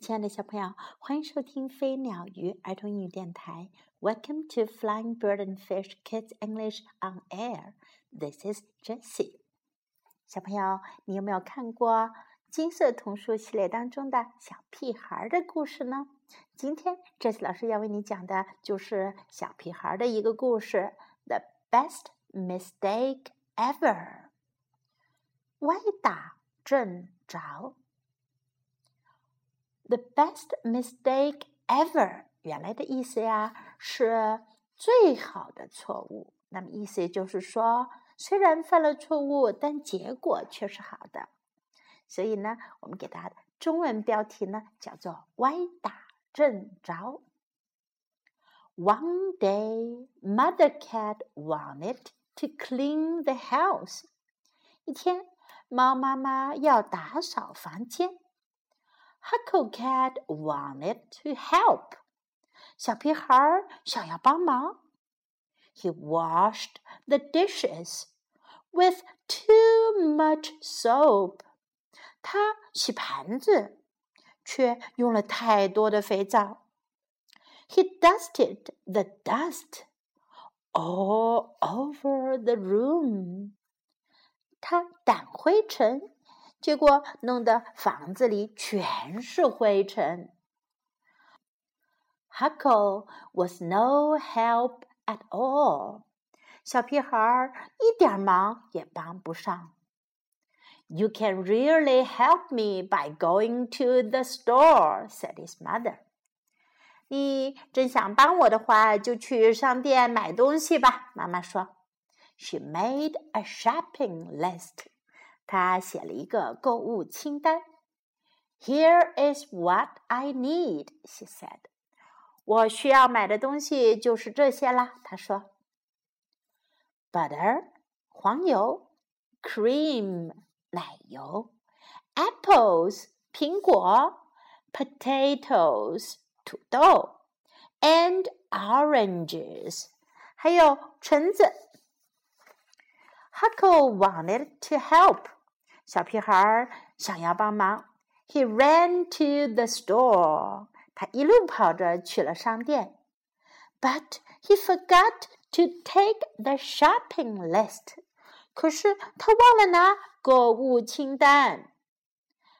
亲爱的小朋友，欢迎收听飞鸟鱼儿童英语电台。Welcome to Flying Bird and Fish Kids English on Air. This is Jessie. 小朋友，你有没有看过金色童书系列当中的小屁孩的故事呢？今天 Jessie 老师要为你讲的就是小屁孩的一个故事：The best mistake ever。歪打正着。The best mistake ever，原来的意思呀是最好的错误。那么意思也就是说，虽然犯了错误，但结果却是好的。所以呢，我们给它中文标题呢叫做“歪打正着”。One day, Mother Cat wanted to clean the house。一天，猫妈妈要打扫房间。Hucklecat wanted to help. 小屁孩想要帮忙。He washed the dishes with too much soap. 他洗盘子，却用了太多的肥皂。He dusted the dust all over the room. 他掸灰尘。 结果弄得房子里全是灰尘。Huckle was no help at all，小屁孩一点忙也帮不上。You can really help me by going to the store," said his mother. 你真想帮我的话，就去商店买东西吧。妈妈说。She made a shopping list. 他写了一个购物清单。Here is what I need, she said. 我需要买的东西就是这些啦，他说。Butter 黄油，cream 奶油，apples 苹果，potatoes 土豆，and oranges 还有橙子。Huckle wanted to help. 小屁孩想要帮忙，He ran to the store。他一路跑着去了商店，But he forgot to take the shopping list。可是他忘了拿购物清单。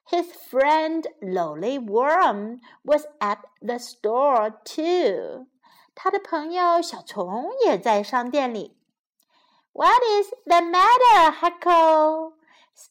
His friend Lolly Worm was at the store too。他的朋友小虫也在商店里。What is the matter, Huckle?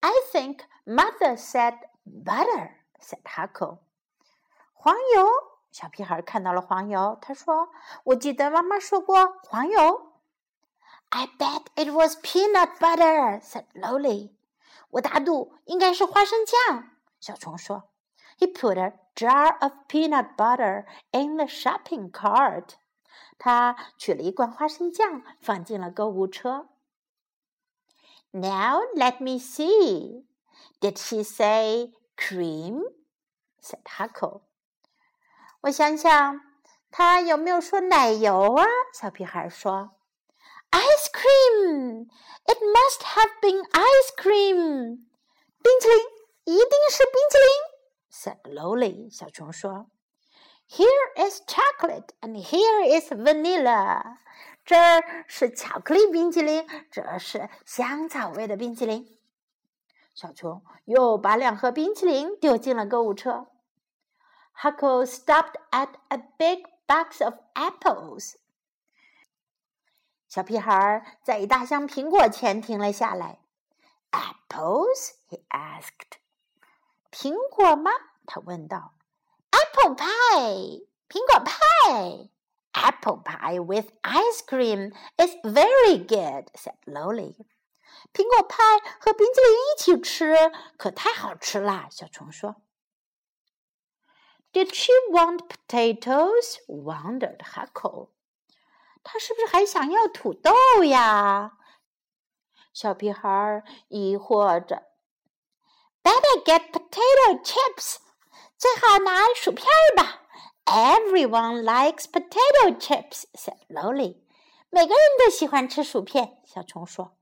I think mother said butter," said Huckle. 黄油，小屁孩看到了黄油，他说：“我记得妈妈说过黄油。” I bet it was peanut butter," said Lolly. 我打赌应该是花生酱。小虫说：“He put a jar of peanut butter in the shopping cart." 他取了一罐花生酱，放进了购物车。 Now let me see. Did she say cream? said Huckle. 我想想，她有没有说奶油啊？小屁孩说：“Ice cream! It must have been ice cream. 冰淇淋，一定是冰淇淋。” said Lolly. 小虫说：“Here is chocolate and here is vanilla. 这儿是巧克力冰淇淋，这是香草味的冰淇淋。小熊又把两盒冰淇淋丢进了购物车。Huckle stopped at a big box of apples。小屁孩在一大箱苹果前停了下来。Apples? he asked. 苹果吗？他问道。Apple pie，苹果派。Apple pie with ice cream is very good," said Lolly. 苹果派和冰淇淋一起吃，可太好吃啦！小虫说。 Did she want potatoes? wondered Huckle. 她是不是还想要土豆呀？小屁孩疑惑着。Better get potato chips，最好拿薯片吧。 Everyone likes potato chips，said Lolly。每个人都喜欢吃薯片，小虫说。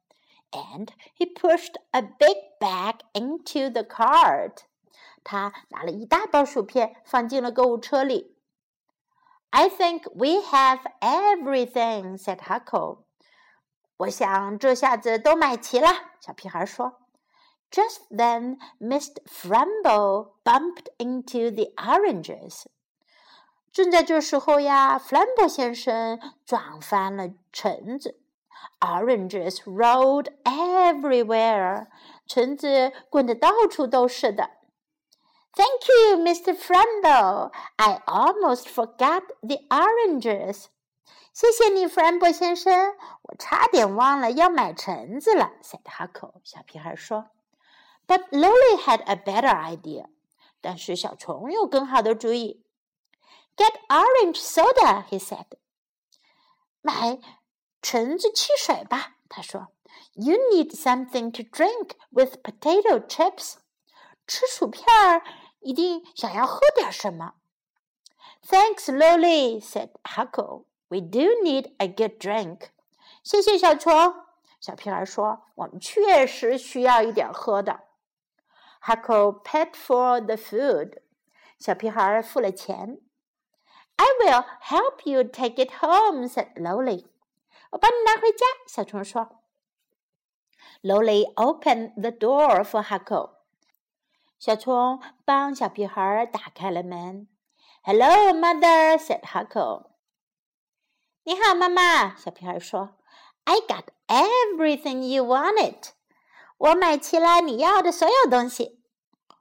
And he pushed a big bag into the cart。他拿了一大包薯片放进了购物车里。I think we have everything," said Huckle. 我想这下子都买齐了，小屁孩说。Just then, Mr. Frambo bumped into the oranges. 正在这时候呀，弗兰博先生撞翻了橙子。Oranges rolled everywhere. 橙子滚得到处都是的。Thank you, Mr. Frambo. I almost forgot the oranges. 谢谢你，弗兰博先生，我差点忘了要买橙子了。said Huckle，小屁孩说。But Lolly had a better idea. 但是小虫有更好的主意。Get orange soda, he said. 买橙子汽水吧，他说。You need something to drink with potato chips. 吃薯片儿一定想要喝点什么。Thanks, Lolly, said Huckle. We do need a good drink. 谢谢小虫。小屁孩说：“我们确实需要一点喝的。” Huckle paid for the food. 小屁孩付了钱。 I will help you take it home, said Lolly. 我帮你拿回家。小虫说。Lolly opened the door for Huckle. 小虫帮小屁孩打开了门。"Hello, mother," said Huckle. 你好，妈妈。小屁孩说：“I got everything you wanted。我买齐了你要的所有东西。”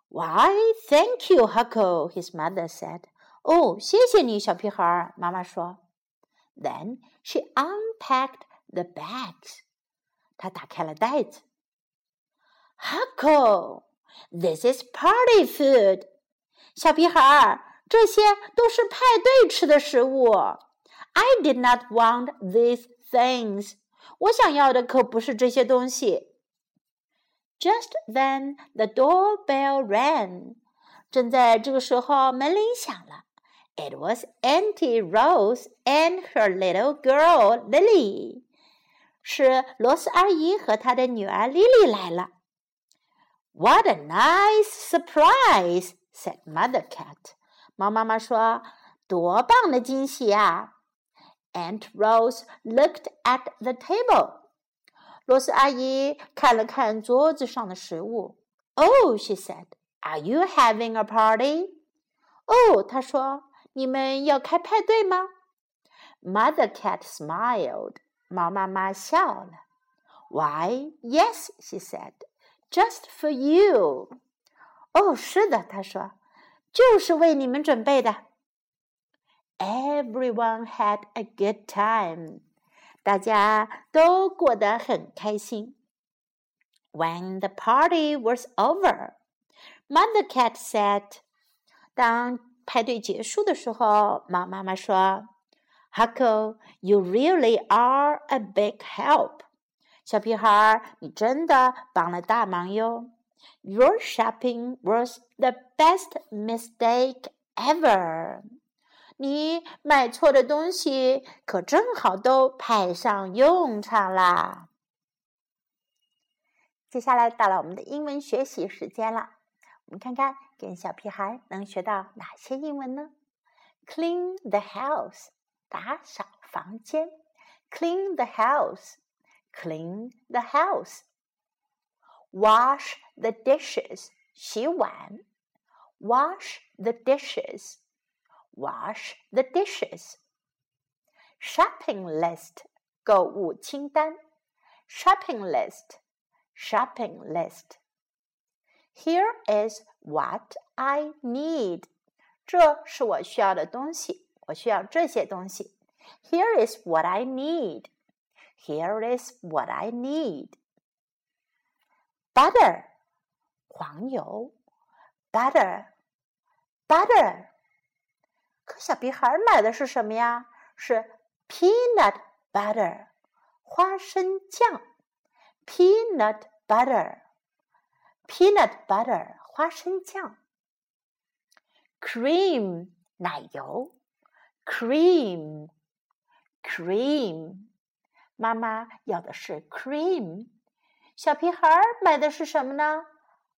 Why, thank you, Huckle. His mother said. 哦，谢谢你，小屁孩儿。妈妈说。Then she unpacked the bags. 她打开了袋子。Huckle, this is party food. 小屁孩儿，这些都是派对吃的食物。I did not want these things. 我想要的可不是这些东西。Just then the doorbell rang. 正在这个时候，门铃响了。It was Auntie Rose and her little girl Lily，是罗斯阿姨和她的女儿莉莉来了。what a nice surprise!" said Mother Cat. 猫妈妈说：“多棒的惊喜呀！” Aunt Rose looked at the table. 罗斯阿姨看了看桌子上的食物。“Oh,” she said, "Are you having a party?" 哦，她说：“ 你们要开派对吗？”Mother Cat smiled. 猫妈妈笑了。“Why, yes,” she said. Just for you，哦，是的，他说，就是为你们准备的。Everyone had a good time，大家都过得很开心。When the party was over，Mother Cat said，当 派对结束的时候，猫妈妈说：“Huckle，you really are a big help。”小屁孩，你真的帮了大忙哟！Your shopping was the best mistake ever。你买错的东西可正好都派上用场啦。接下来到了我们的英文学习时间了，我们看看跟小屁孩能学到哪些英文呢？Clean the house，打扫房间。Clean the house。clean the house. Wash the dishes, 洗碗. Wash the dishes. Wash the dishes. Shopping list, 购物清单. Shopping list. Shopping list. Here is what I need. 这是我需要的东西，我需要这些东西。Here is what I need. Here is what I need. Butter, 黄油 butter, butter, 小屁孩买的是什么呀？是 peanut butter，花生酱。peanut butter，peanut butter，花生酱。cream，奶油。cream，cream，妈妈要的是 cream。小屁孩买的是什么呢？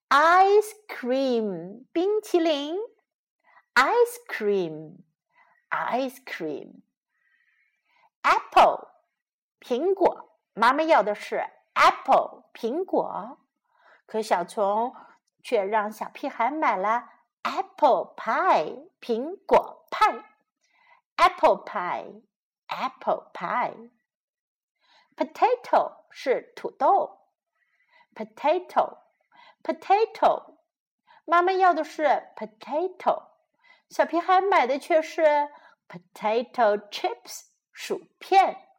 ice cream，冰淇淋。ice cream，ice cream。apple，苹果。妈妈要的是 apple，苹果。 可小虫却让小屁孩买了 apple pie，苹果派。apple pie。apple pie。potato 是土豆。potato，potato，妈妈要的是 potato，小屁孩买的却是 potato chips，薯片。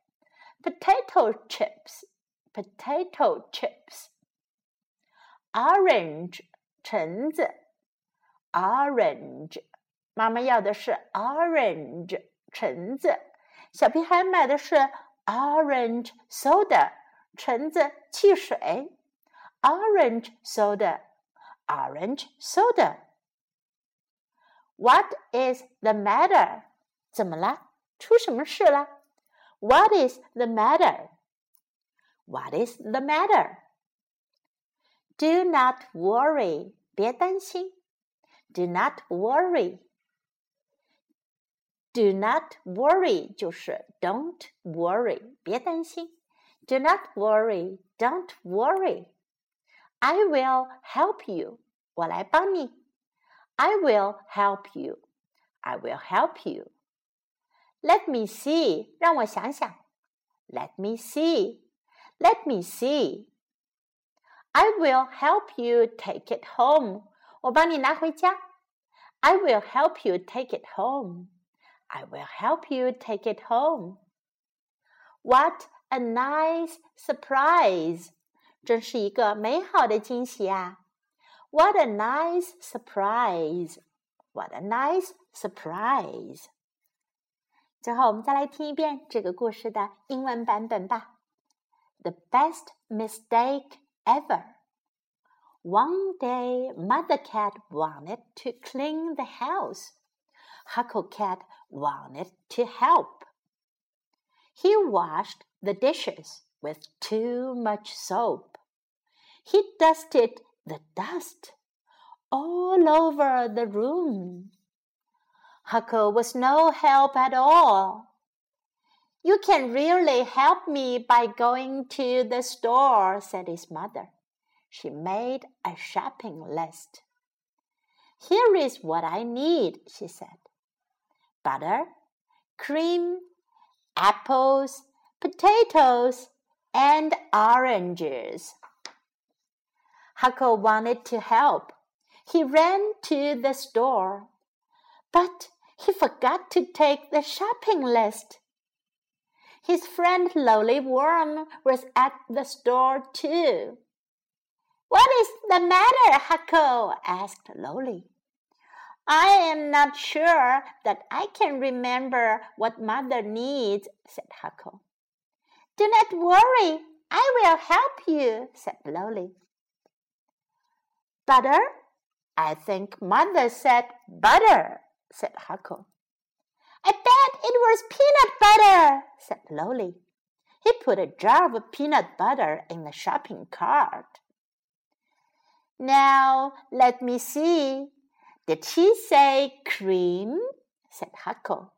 potato chips，potato chips。orange，橙子。orange，妈妈要的是 orange，橙子，小屁孩买的是 orange soda，橙子汽水。orange soda, orange soda. What is the matter? 怎么了？出什么事了？What is the matter? What is the matter? Do not worry. 别担心。Do not worry. Do not worry 就是 don't worry，别担心。Do not worry, don't worry. I will help you. 我来帮你。I will help you. I will help you. Let me see. 让我想想。Let me see. Let me see. I will help you take it home. 我帮你拿回家。I will help you take it home. I will help you take it home. What a nice surprise! 真是一个美好的惊喜啊！What a nice surprise! What a nice surprise! 最后，我们再来听一遍这个故事的英文版本吧。The best mistake ever. One day, Mother Cat wanted to clean the house. Huckle Cat wanted to help. He washed the dishes with too much soap. He dusted the dust all over the room. Huckle was no help at all. You can really help me by going to the store, said his mother. She made a shopping list. Here is what I need, she said butter, cream, apples, potatoes, and oranges. Huckle wanted to help. He ran to the store, but he forgot to take the shopping list. His friend Lolly Worm was at the store too. What is the matter, Huckle? asked Lolly. I am not sure that I can remember what mother needs, said Huckle. Do not worry, I will help you, said Lolly. Butter? I think mother said butter, said Huckle. I bet it was peanut butter, said Lolly. He put a jar of peanut butter in the shopping cart. Now let me see. Did she say cream? said Huckle.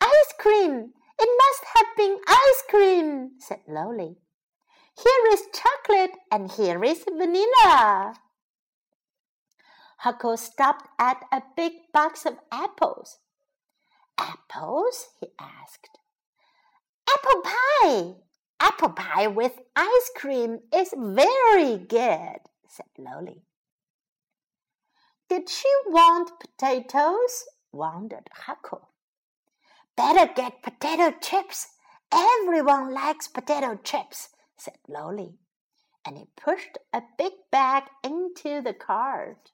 Ice cream, it must have been ice cream, said Lolly. Here is chocolate and here is vanilla. Huckle stopped at a big box of apples. Apples? he asked. Apple pie! Apple pie with ice cream is very good, said Lolly. Did she want potatoes? wondered Huckle. Better get potato chips. Everyone likes potato chips, said Lolly, and he pushed a big bag into the cart.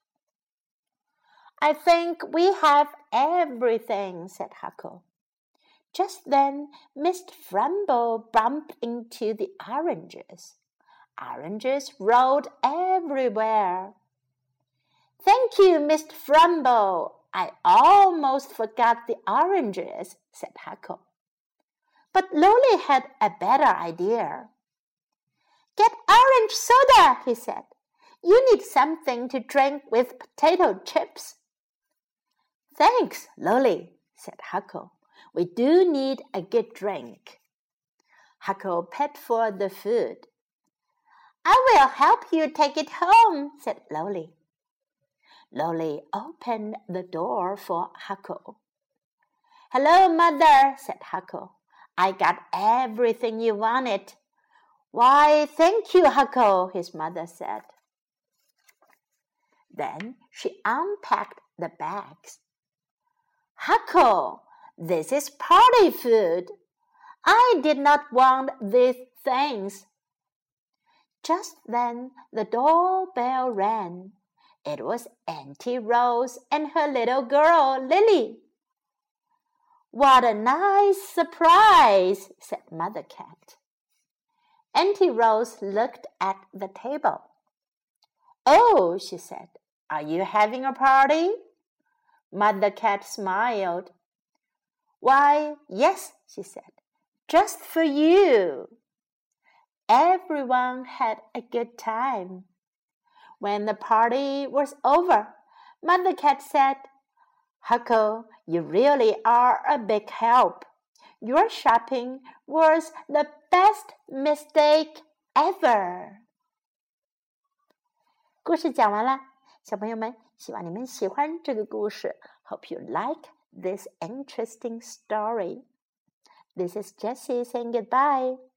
I think we have everything, said Huckle. Just then, Mr. Frumble bumped into the oranges. Oranges rolled everywhere. Thank you, Mr. Frumble. I almost forgot the oranges, said Huckle. But Lolly had a better idea. Get orange soda, he said. You need something to drink with potato chips. Thanks, Lolly, said Huckle. We do need a good drink. Huckle paid for the food. I will help you take it home, said Lolly. Lolly opened the door for Huckle. Hello, mother, said Huckle. I got everything you wanted. Why, thank you, Huckle, his mother said. Then she unpacked the bags. Huckle, this is party food. I did not want these things. Just then the doorbell rang. It was Auntie Rose and her little girl, Lily. What a nice surprise, said Mother Cat. Auntie Rose looked at the table. Oh, she said, are you having a party? Mother Cat smiled. Why, yes, she said, just for you. Everyone had a good time. When the party was over, Mother Cat said, Huckle, you really are a big help. Your shopping was the best mistake ever. 故事讲完了，小朋友们， 希望你们喜欢这个故事。Hope you like this interesting story. This is Jessie saying goodbye.